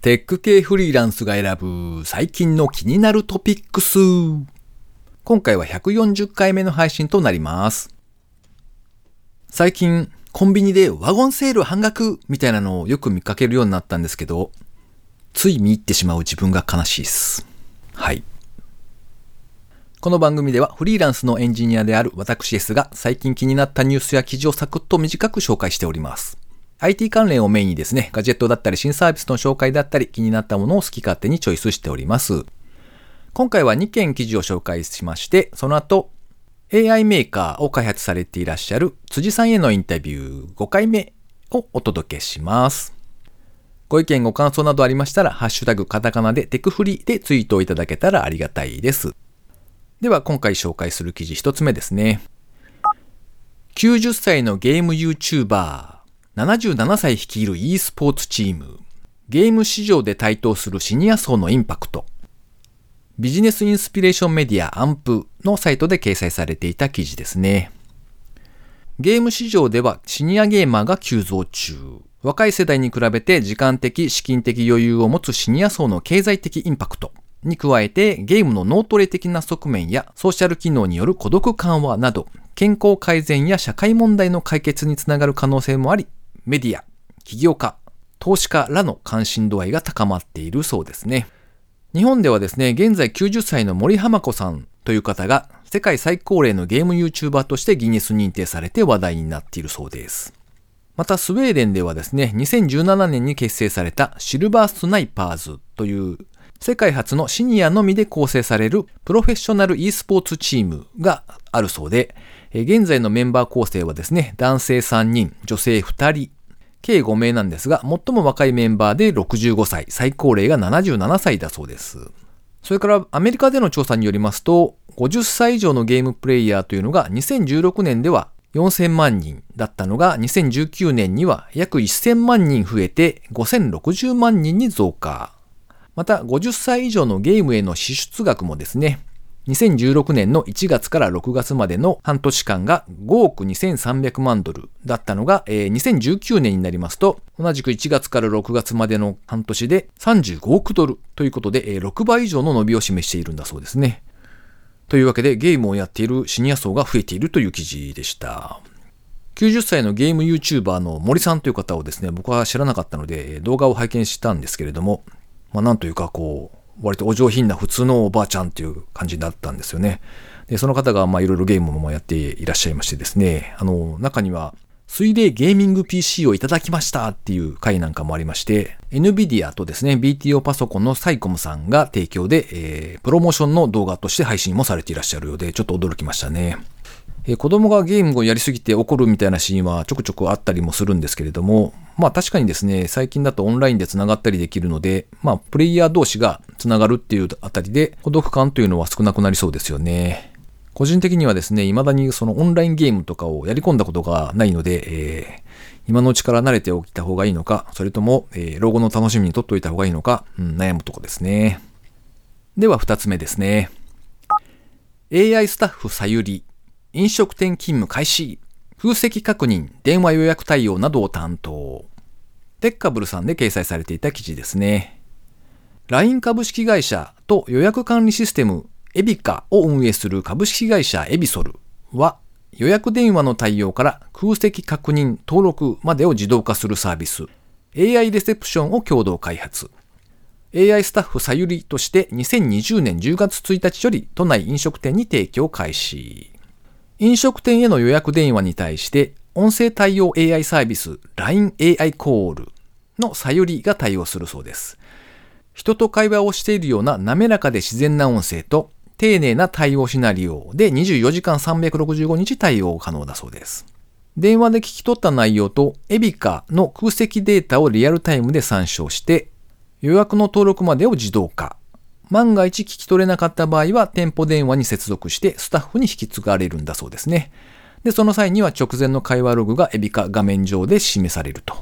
テック系フリーランスが選ぶ最近の気になるトピックス。今回は140回目の配信となります。最近、コンビニでワゴンセール半額みたいなのをよく見かけるようになったんですけど、つい見入ってしまう自分が悲しいです。はい。この番組ではフリーランスのエンジニアである私ですが最近気になったニュースや記事をサクッと短く紹介しております。IT 関連をメインにですね、ガジェットだったり新サービスの紹介だったり気になったものを好き勝手にチョイスしております。今回は2件記事を紹介しまして、その後 AI メーカーを開発されていらっしゃる辻さんへのインタビュー5回目をお届けします。ご意見ご感想などありましたら、ハッシュタグカタカナでテクフリでツイートをいただけたらありがたいです。では今回紹介する記事一つ目ですね。90歳のゲーム YouTuber、77歳率いる e スポーツチーム、ゲーム市場で台頭するシニア層のインパクト、ビジネスインスピレーションメディアアンプのサイトで掲載されていた記事ですね。ゲーム市場ではシニアゲーマーが急増中。若い世代に比べて時間的、資金的余裕を持つシニア層の経済的インパクト。に加えてゲームの脳トレ的な側面やソーシャル機能による孤独緩和など健康改善や社会問題の解決につながる可能性もありメディア、起業家、投資家らの関心度合いが高まっているそうですね。日本ではですね、現在90歳の森浜子さんという方が世界最高齢のゲーム YouTuber としてギネス認定されて話題になっているそうです。またスウェーデンではですね、2017年に結成されたシルバースナイパーズという世界初のシニアのみで構成されるプロフェッショナル e スポーツチームがあるそうで、現在のメンバー構成はですね、男性3人、女性2人、計5名なんですが、最も若いメンバーで65歳、最高齢が77歳だそうです。それからアメリカでの調査によりますと、50歳以上のゲームプレイヤーというのが2016年では4000万人だったのが2019年には約1000万人増えて5060万人に増加。また50歳以上のゲームへの支出額もですね、2016年の1月から6月までの半年間が5億2300万ドルだったのが、えー、2019年になりますと、同じく1月から6月までの半年で35億ドルということで、えー、6倍以上の伸びを示しているんだそうですね。というわけでゲームをやっているシニア層が増えているという記事でした。90歳のゲーム YouTuber の森さんという方をですね、僕は知らなかったので動画を拝見したんですけれども、まあ、なんというかこう、割とお上品な普通のおばあちゃんっていう感じだったんですよね。で、その方がまあいろいろゲームもやっていらっしゃいましてですね、あの、中には、水冷ゲーミング PC をいただきましたっていう回なんかもありまして、NVIDIA とですね、BTO パソコンのサイコムさんが提供で、えー、プロモーションの動画として配信もされていらっしゃるようで、ちょっと驚きましたね。えー、子供がゲームをやりすぎて怒るみたいなシーンはちょくちょくあったりもするんですけれども、まあ確かにですね、最近だとオンラインで繋がったりできるので、まあプレイヤー同士が繋がるっていうあたりで孤独感というのは少なくなりそうですよね。個人的にはですね、未だにそのオンラインゲームとかをやり込んだことがないので、えー、今のうちから慣れておいた方がいいのか、それとも、えー、老後の楽しみにとっておいた方がいいのか、うん、悩むとこですね。では二つ目ですね。AI スタッフさゆり、飲食店勤務開始。空席確認、電話予約対応などを担当。テッカブルさんで掲載されていた記事ですね。LINE 株式会社と予約管理システムエビカを運営する株式会社エビソルは予約電話の対応から空席確認登録までを自動化するサービス AI レセプションを共同開発。AI スタッフさゆりとして2020年10月1日より都内飲食店に提供開始。飲食店への予約電話に対して音声対応 AI サービス LINEAI コールのさゆりが対応するそうです。人と会話をしているような滑らかで自然な音声と丁寧な対応シナリオで24時間365日対応可能だそうです。電話で聞き取った内容とエビカの空席データをリアルタイムで参照して予約の登録までを自動化。万が一聞き取れなかった場合は店舗電話に接続してスタッフに引き継がれるんだそうですね。で、その際には直前の会話ログがエビカ画面上で示されると。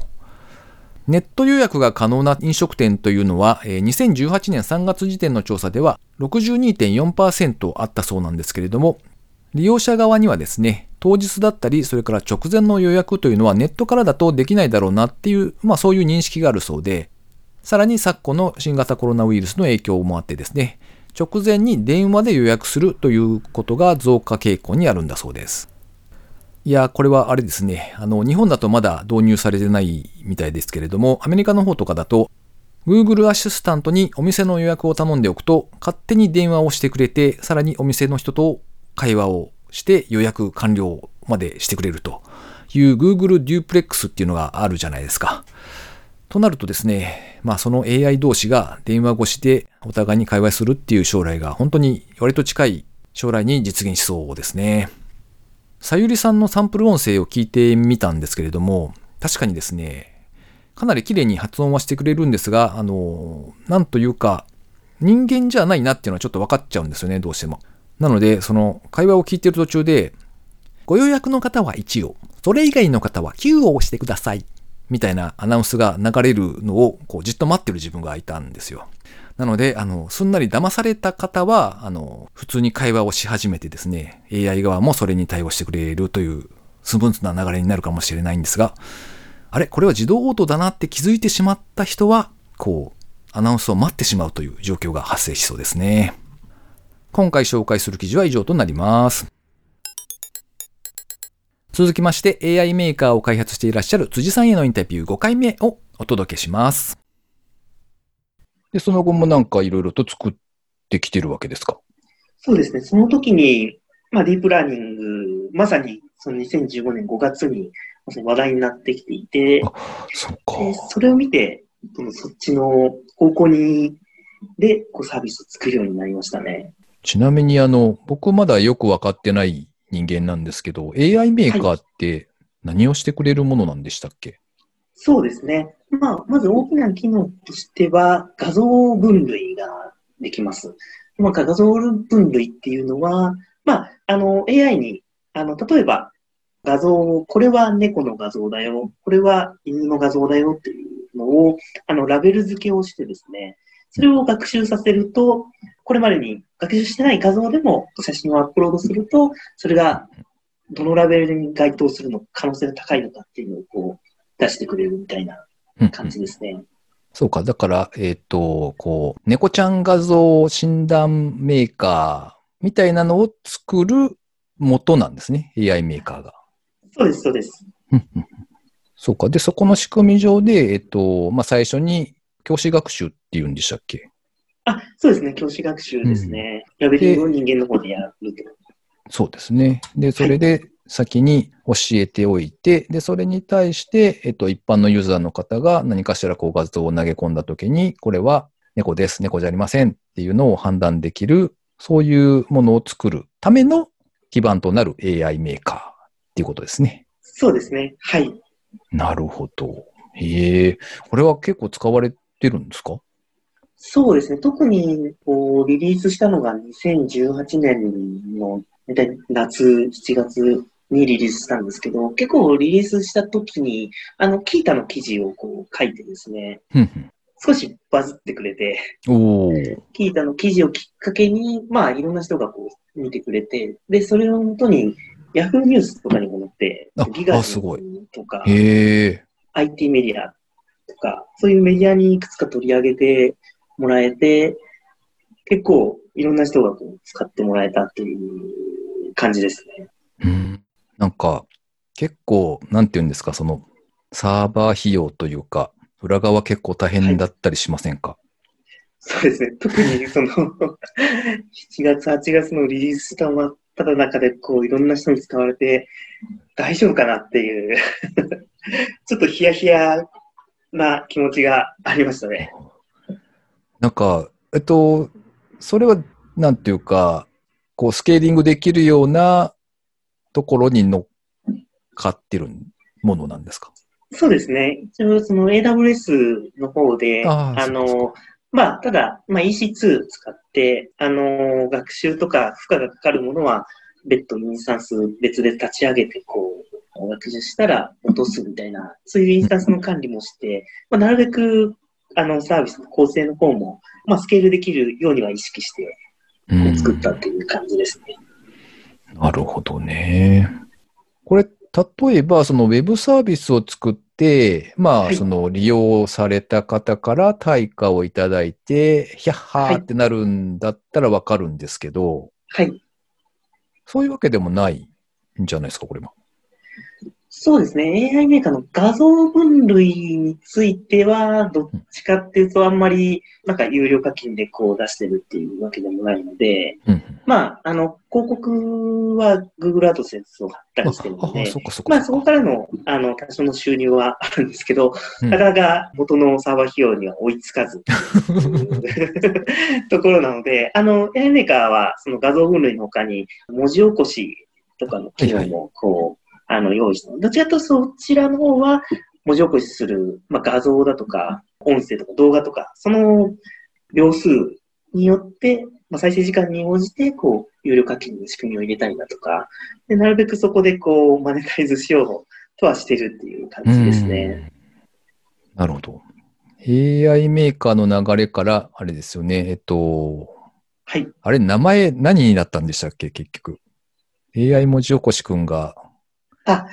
ネット予約が可能な飲食店というのは、2018年3月時点の調査では62.4%あったそうなんですけれども、利用者側にはですね、当日だったり、それから直前の予約というのはネットからだとできないだろうなっていう、まあそういう認識があるそうで、さらに昨今の新型コロナウイルスの影響もあってですね、直前に電話で予約するということが増加傾向にあるんだそうです。いや、これはあれですね。あの、日本だとまだ導入されてないみたいですけれども、アメリカの方とかだと、Google アシスタントにお店の予約を頼んでおくと、勝手に電話をしてくれて、さらにお店の人と会話をして予約完了までしてくれるという Google デュープレックスっていうのがあるじゃないですか。となるとですね、まあその AI 同士が電話越しでお互いに会話するっていう将来が本当に割と近い将来に実現しそうですね。さゆりさんのサンプル音声を聞いてみたんですけれども、確かにですね、かなり綺麗に発音はしてくれるんですが、あの、なんというか、人間じゃないなっていうのはちょっと分かっちゃうんですよね、どうしても。なので、その会話を聞いている途中で、ご予約の方は1を、それ以外の方は9を押してください。みたいなアナウンスが流れるのをこうじっと待ってる自分がいたんですよ。なので、あの、すんなり騙された方は、あの、普通に会話をし始めてですね、AI 側もそれに対応してくれるというスムーズな流れになるかもしれないんですが、あれ？これは自動応答だなって気づいてしまった人は、こう、アナウンスを待ってしまうという状況が発生しそうですね。今回紹介する記事は以上となります。続きまして AI メーカーを開発していらっしゃる辻さんへのインタビュー5回目をお届けします。で、その後もなんかいろいろと作ってきてるわけですか？そうですね。その時に、まあ、ディープラーニング、まさにその2015年5月に話題になってきていて、そでそれを見て、そっちの方向に、で、こうサービスを作るようになりましたね。ちなみに、あの、僕まだよくわかってない人間なんですけど、AI メーカーって何をしてくれるものなんでしたっけ、はい、そうですね。まあ、まず大きな機能としては、画像分類ができます。まあ、画像分類っていうのは、まあ、あの、AI に、あの、例えば、画像を、これは猫の画像だよ、これは犬の画像だよっていうのを、あの、ラベル付けをしてですね、それを学習させると、これまでに学習してない画像でも写真をアップロードすると、それがどのラベルに該当するの可能性が高いのかっていうのをこう出してくれるみたいな感じですね。うんうん、そうか。だから、えっ、ー、と、こう、猫ちゃん画像診断メーカーみたいなのを作る元なんですね。AI メーカーが。そうです、そうです。そうか。で、そこの仕組み上で、えっ、ー、と、まあ、最初に教師学習っていうんでしたっけ？あ、そうですね。教師学習ですね。うん、ラベリングを人間の方でやると。そうですね。で、それで先に教えておいて、はい、で、それに対して、えっと、一般のユーザーの方が何かしらこう画像を投げ込んだときに、これは猫です、猫じゃありませんっていうのを判断できる、そういうものを作るための基盤となる AI メーカーっていうことですね。そうですね。はい。なるほど。へえ。これは結構使われてるんですか？そうですね。特にこうリリースしたのが2018年の夏7月にリリースしたんですけど、結構リリースした時に、あの、キータの記事をこう書いてですね、少しバズってくれて、キータの記事をきっかけに、まあ、いろんな人がこう見てくれて、で、それをもとに、ヤフーニュースとかにも載って、ギガジとか、IT メディアとか、そういうメディアにいくつか取り上げて、もらえて、結構いろんな人がこう使ってもらえたっていう感じですね。うん。なんか、結構、なんていうんですか、その、サーバー費用というか、裏側結構大変だったりしませんか、はい、そうですね。特にその7月、8月のリリースしたまっただ中で、こう、いろんな人に使われて、大丈夫かなっていうちょっとヒヤヒヤな気持ちがありましたね。なんか、えっと、それは、なんていうか、こう、スケーリングできるようなところに乗っかってるものなんですか？そうですね。一応、その AWS の方で、あの、まあ、ただ、まあ、EC2 使って、あの、学習とか負荷がかかるものは、別途インスタンス別で立ち上げて、こう、学習したら落とすみたいな、そういうインスタンスの管理もして、まあ、なるべくあの、サービスの構成の方も、まあ、スケールできるようには意識して、作ったっていう感じですね。なるほどね。これ、例えば、そのウェブサービスを作って、まあ、はいその利用された方から対価をいただいて、ヒャッハはいーってなるんだったらわかるんですけど、はい。そういうわけでもないんじゃないですか、これは。そうですね。AI メーカーの画像分類については、どっちかっていうと、あんまり、なんか有料課金でこう出してるっていうわけでもないので、うん。まあ、あの、広告は Google AdSense を貼ったりしてるのあ、で。まあ、そこからの、あの、多少の収入はあるんですけど、うんなかなか元のサーバー費用には追いつかず、ところなので、あの、AI メーカーは、その画像分類の他に、文字起こしとかの機能も、こう、あの、用意してどちらかとそちらの方は、文字起こしする、まあ、画像だとか、音声とか動画とか、その秒数によって、まあ、再生時間に応じて、こう、有料課金の仕組みを入れたりだとか、でなるべくそこで、こう、マネタイズしようとはしてるっていう感じですね。うん。なるほど。AI メーカーの流れから、あれですよね、えっと、はい。あれ、名前何になったんでしたっけ、結局？AI 文字起こしくんが、あ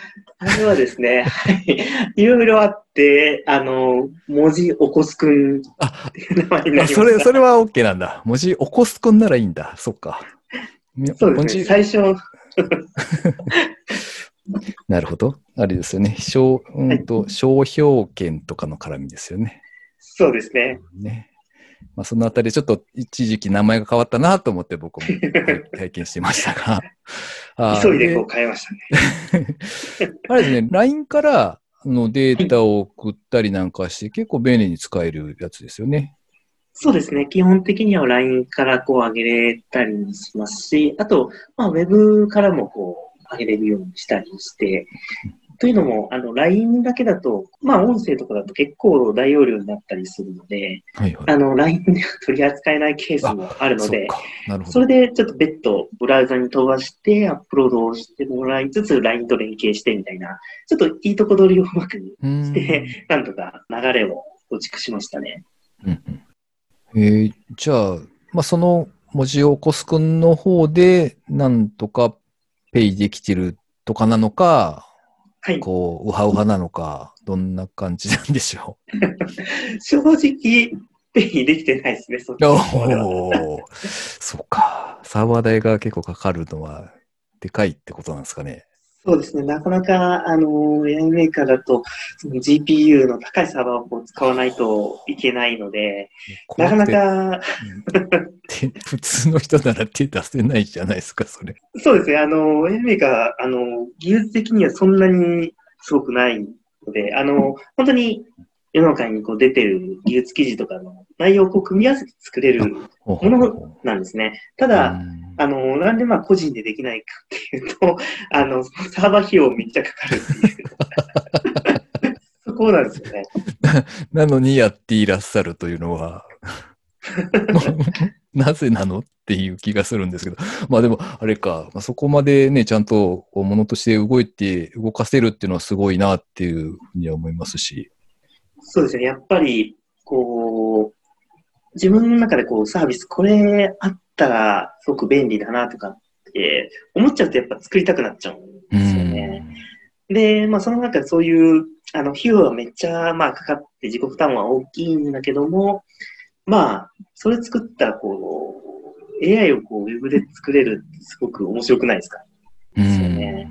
れはですね、はい。いろいろあって、あの、文字起こすくんっていう名前になりました。あそれ、それは OK なんだ。文字起こすくんならいいんだ。そっか。そうですね。最初、なるほど。あれですよね。商、うんと、商標権とかの絡みですよね。そうですね。ね。まあ、そのあたり、ちょっと一時期名前が変わったなと思って僕も 体験してましたが。急いでこう変えましたね。あれですね、LINE からあのデータを送ったりなんかして、結構便利に使えるやつですよね。そうですね。基本的には LINE からこう上げれたりもしますし、あと、まあ、Web からもこう上げれるようにしたりして、というのも、あの、LINE だけだと、まあ、音声とかだと結構大容量になったりするので、はいはい。あの、LINE では取り扱えないケースもあるので、そそど。れでちょっと別途ブラウザに飛ばしてアップロードをしてもらいつつ LINE と連携してみたいな、ちょっといいとこ取りをうまくして、なんとか流れを構築しましたね。うんうんえーじゃあ、まあ、その文字起こすくんの方で、なんとかペイできてるとかなのか、はい。こう、ウハウハなのか、どんな感じなんでしょ 正直、ペイできてないですね、そっち。おーそうか。サーバー代が結構かかるのは、でかいってことなんですかね。そうですね。なかなか、あの、AI メーカーだと、その GPU の高いサーバーを使わないといけないので、なかなか、手 普通の人なら手出せないじゃないですか、それ。そうですね。あの、AI メーカー、あの、技術的にはそんなにすごくないので、あの、本当に世の中にこう出てる技術記事とかの内容をこう組み合わせて作れるもものなんですね。ただ、うんあの、なんでまあ個人でできないかっていうと、あの、サーバー費用めっちゃかかるっていう。そこなんですよね。なのにやっていらっしゃるというのは、なぜなのっていう気がするんですけど。まあでも、あれか、まあ、そこまでね、ちゃんとこう物として動いて、動かせるっていうのはすごいなっていうふうには思いますし。そうですね。やっぱり、こう、自分の中でこうサービス、これあったらすごく便利だなとかって思っちゃうとやっぱ作りたくなっちゃうんですよね。で、まあその中でそういう、あの、費用はめっちゃ、まあかかって自己負担は大きいんだけども、まあ、それ作ったらこう、AI をこう、ウェブで作れるってすごく面白くないですか？うん。ですよね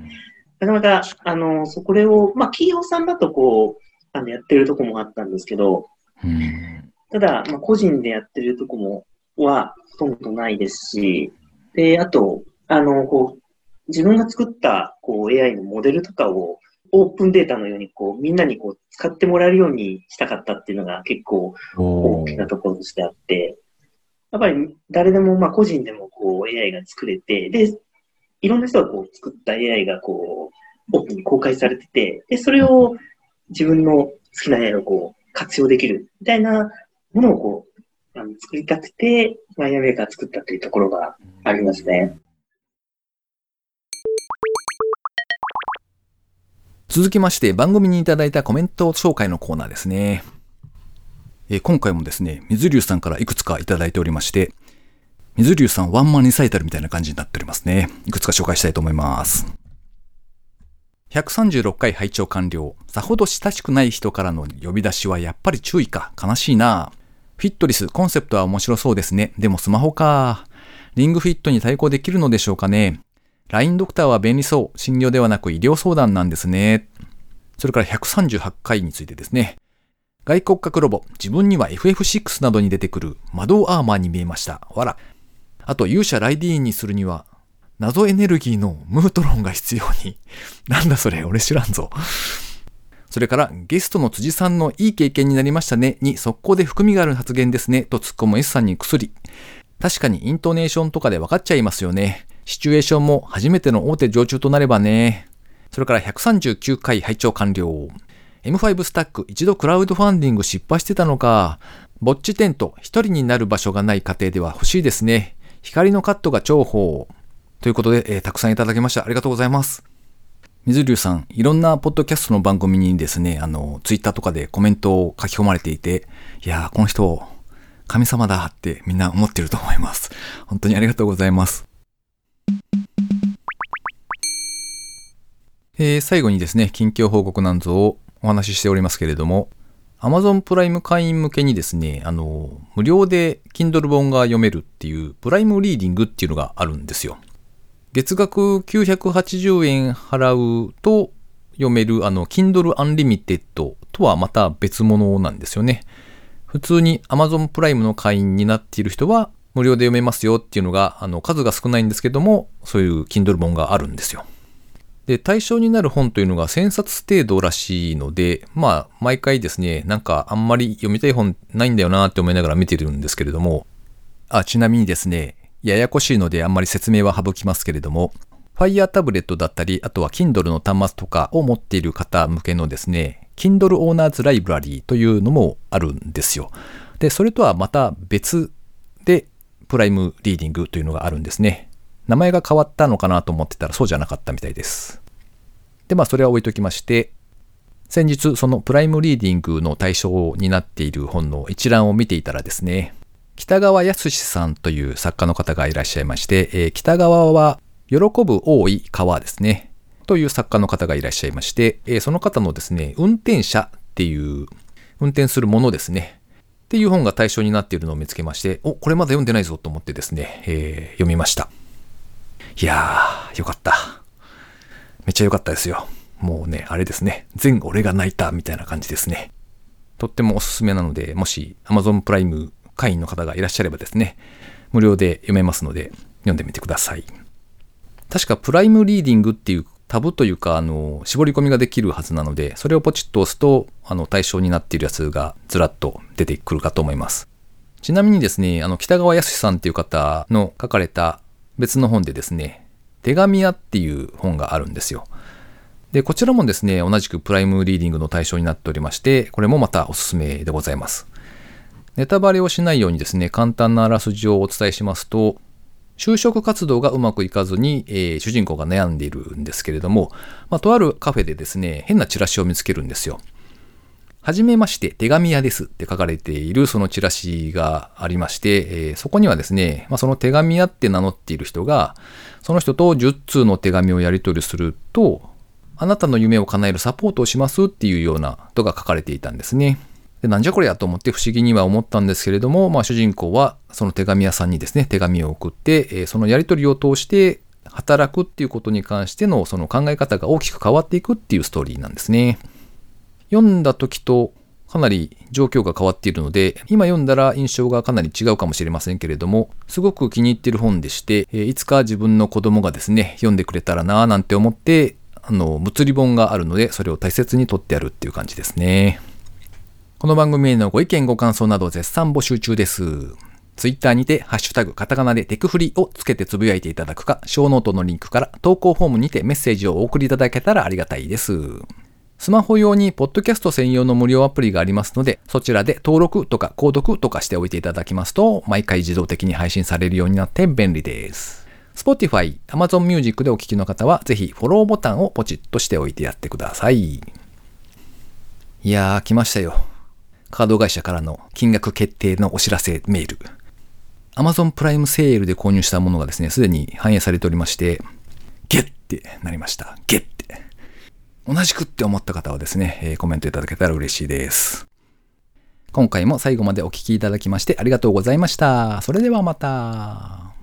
なかなか、あの、そこれを、まあ企業さんだとこう、あの、やってるとこもあったんですけど、うん。ただ、まあ、個人でやってるとこも、は、ほとんどないですし、で、あと、あの、こう、自分が作った、こう、AI のモデルとかを、オープンデータのように、こう、みんなにこう、使ってもらえるようにしたかったっていうのが結構お大きなところとしてあって、やっぱり誰でも、まあ、個人でも、こう、AI が作れて、で、いろんな人がこう、作った AI が、こう、オープンに公開されてて、で、それを自分の好きな AI をこう、活用できる、みたいなものをこう、あの作りたくて、マイヤーメーカー作ったというところがありますね。続きまして番組にいただいたコメント紹介のコーナーですね。え今回もですね、水流さんからいくつかいただいておりまして、水流さんワンマンリサイタルみたいな感じになっておりますね。いくつか紹介したいと思います。136回拝聴完了。さほど親しくない人からの呼び出しはやっぱり注意か。悲しいな。フィットリス、コンセプトは面白そうですね。でもスマホか。リングフィットに対抗できるのでしょうかね。LINE ドクターは便利そう。診療ではなく医療相談なんですね。それから138回についてですね。外骨格ロボ、自分には FF6 などに出てくる魔導アーマーに見えました。わら。あと勇者ライディーンにするには、謎エネルギーのムートロンが必要に。なんだそれ、俺知らんぞ。それからゲストの辻さんのいい経験になりましたねに速攻で含みがある発言ですねと突っ込む S さんに薬。確かにイントネーションとかで分かっちゃいますよね。シチュエーションも初めての大手常駐となればね。それから139回拝聴完了。M5 スタック一度クラウドファンディング失敗してたのか。ぼっちテント一人になる場所がない家庭では欲しいですね。光のカットが重宝。ということで、えー、たくさんいただきました。ありがとうございます。水流さん、いろんなポッドキャストの番組にですね、あの、ツイッターとかでコメントを書き込まれていて、いやー、この人、神様だってみんな思ってると思います。本当にありがとうございます。えー、最後にですね、近況報告なんぞをお話ししておりますけれども、Amazon プライム会員向けにですね、あの、無料で Kindle 本が読めるっていうプライムリーディングっていうのがあるんですよ。月額980円払うと読めるあの Kindle Unlimited とはまた別物なんですよね。普通に Amazon プライムの会員になっている人は無料で読めますよっていうのが、あの数が少ないんですけども、そういう Kindle 本があるんですよ。で、対象になる本というのが1000冊程度らしいので、まあ、毎回ですね、なんかあんまり読みたい本ないんだよなって思いながら見てるんですけれども、あ、ちなみにですね、ややこしいのであんまり説明は省きますけれども、Fire タブレットだったり、あとは Kindle の端末とかを持っている方向けのですね、Kindle Owners Library というのもあるんですよ。で、それとはまた別で、プライムリーディングというのがあるんですね。名前が変わったのかなと思ってたらそうじゃなかったみたいです。で、まあそれは置いときまして、先日そのプライムリーディングの対象になっている本の一覧を見ていたらですね、北川康さんという作家の方がいらっしゃいまして、えー、北川は喜ぶ多い川ですね。という作家の方がいらっしゃいまして、えー、その方のですね、運転者っていう、運転するものですね。っていう本が対象になっているのを見つけまして、お、これまだ読んでないぞと思ってですね、えー、読みました。いやー、よかった。めっちゃよかったですよ。もうね、あれですね、全俺が泣いたみたいな感じですね。とってもおすすめなので、もし Amazon プライム会員の方がいらっしゃればですね、無料で読めますので、読んでみてください。確かプライムリーディングっていうタブというか、あの、絞り込みができるはずなので、それをポチッと押すと、あの、対象になっているやつがずらっと出てくるかと思います。ちなみにですね、あの、北川康さんっていう方の書かれた別の本でですね、手紙屋っていう本があるんですよ。で、こちらもですね、同じくプライムリーディングの対象になっておりまして、これもまたおすすめでございます。ネタバレをしないようにですね、簡単なあらすじをお伝えしますと、就職活動がうまくいかずに、えー、主人公が悩んでいるんですけれども、まあ、とあるカフェでですね、変なチラシを見つけるんですよ。はじめまして、手紙屋ですって書かれているそのチラシがありまして、えー、そこにはですね、まあ、その手紙屋って名乗っている人が、その人と10通の手紙をやり取りすると、あなたの夢を叶えるサポートをしますっていうようなことが書かれていたんですね。で、なんじゃこれやと思って不思議には思ったんですけれども、まあ主人公はその手紙屋さんにですね、手紙を送って、えそのやり取りを通して働くっていうことに関してのその考え方が大きく変わっていくっていうストーリーなんですね。読んだ時とかなり状況が変わっているので、今読んだら印象がかなり違うかもしれませんけれども、すごく気に入ってる本でして、えいつか自分の子供がですね、読んでくれたらなぁなんて思って、あの、物理本があるので、それを大切に取ってあるっていう感じですね。この番組へのご意見ご感想など絶賛募集中です。ツイッターにて、ハッシュタグ、カタカナでテクフリをつけてつぶやいていただくか、ショーノートのリンクから投稿フォームにてメッセージをお送りいただけたらありがたいです。スマホ用にポッドキャスト専用の無料アプリがありますので、そちらで登録とか購読とかしておいていただきますと、毎回自動的に配信されるようになって便利です。Spotify、Amazon Music でお聴きの方は、ぜひフォローボタンをポチッとしておいてやってください。いやー、来ましたよ。カード会社からの金額決定のお知らせメール。Amazon プライムセールで購入したものがですね、すでに反映されておりまして、ゲッってなりました。ゲッって。同じくって思った方はですね、えコメントいただけたら嬉しいです。今回も最後までお聞きいただきましてありがとうございました。それではまた。